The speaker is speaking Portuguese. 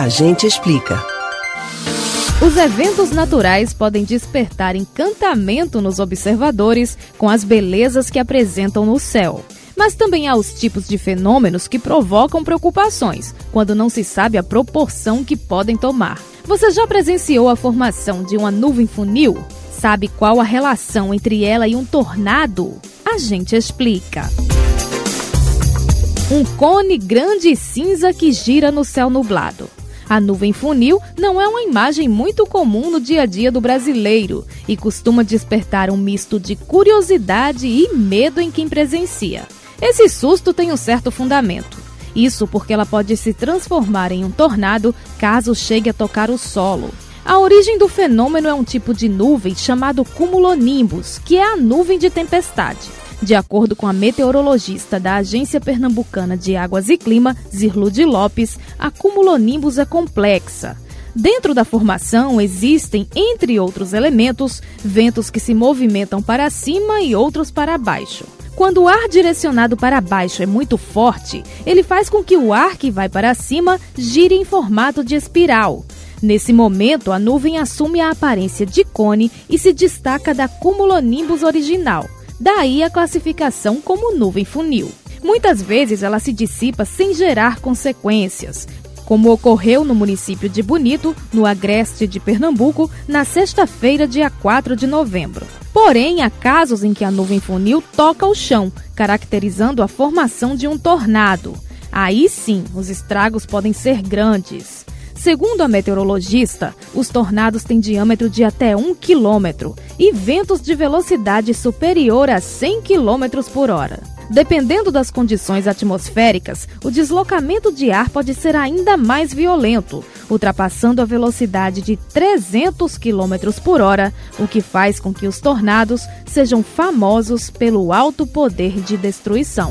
A gente explica. Os eventos naturais podem despertar encantamento nos observadores com as belezas que apresentam no céu. Mas também há os tipos de fenômenos que provocam preocupações, quando não se sabe a proporção que podem tomar. Você já presenciou a formação de uma nuvem funil? Sabe qual a relação entre ela e um tornado? A gente explica. Um cone grande e cinza que gira no céu nublado. A nuvem funil não é uma imagem muito comum no dia a dia do brasileiro e costuma despertar um misto de curiosidade e medo em quem presencia. Esse susto tem um certo fundamento. Isso porque ela pode se transformar em um tornado caso chegue a tocar o solo. A origem do fenômeno é um tipo de nuvem chamado cumulonimbus, que é a nuvem de tempestade. De acordo com a meteorologista da Agência Pernambucana de Águas e Clima, Zirlude Lopes, a cumulonimbus é complexa. Dentro da formação existem, entre outros elementos, ventos que se movimentam para cima e outros para baixo. Quando o ar direcionado para baixo é muito forte, ele faz com que o ar que vai para cima gire em formato de espiral. Nesse momento, a nuvem assume a aparência de cone e se destaca da cumulonimbus original. Daí a classificação como nuvem funil. Muitas vezes ela se dissipa sem gerar consequências, como ocorreu no município de Bonito, no agreste de Pernambuco, na sexta-feira, dia 4 de novembro. Porém, há casos em que a nuvem funil toca o chão, caracterizando a formação de um tornado. Aí sim, os estragos podem ser grandes. Segundo a meteorologista, os tornados têm diâmetro de até 1 quilômetro e ventos de velocidade superior a 100 quilômetros por hora. Dependendo das condições atmosféricas, o deslocamento de ar pode ser ainda mais violento, ultrapassando a velocidade de 300 km por hora, o que faz com que os tornados sejam famosos pelo alto poder de destruição.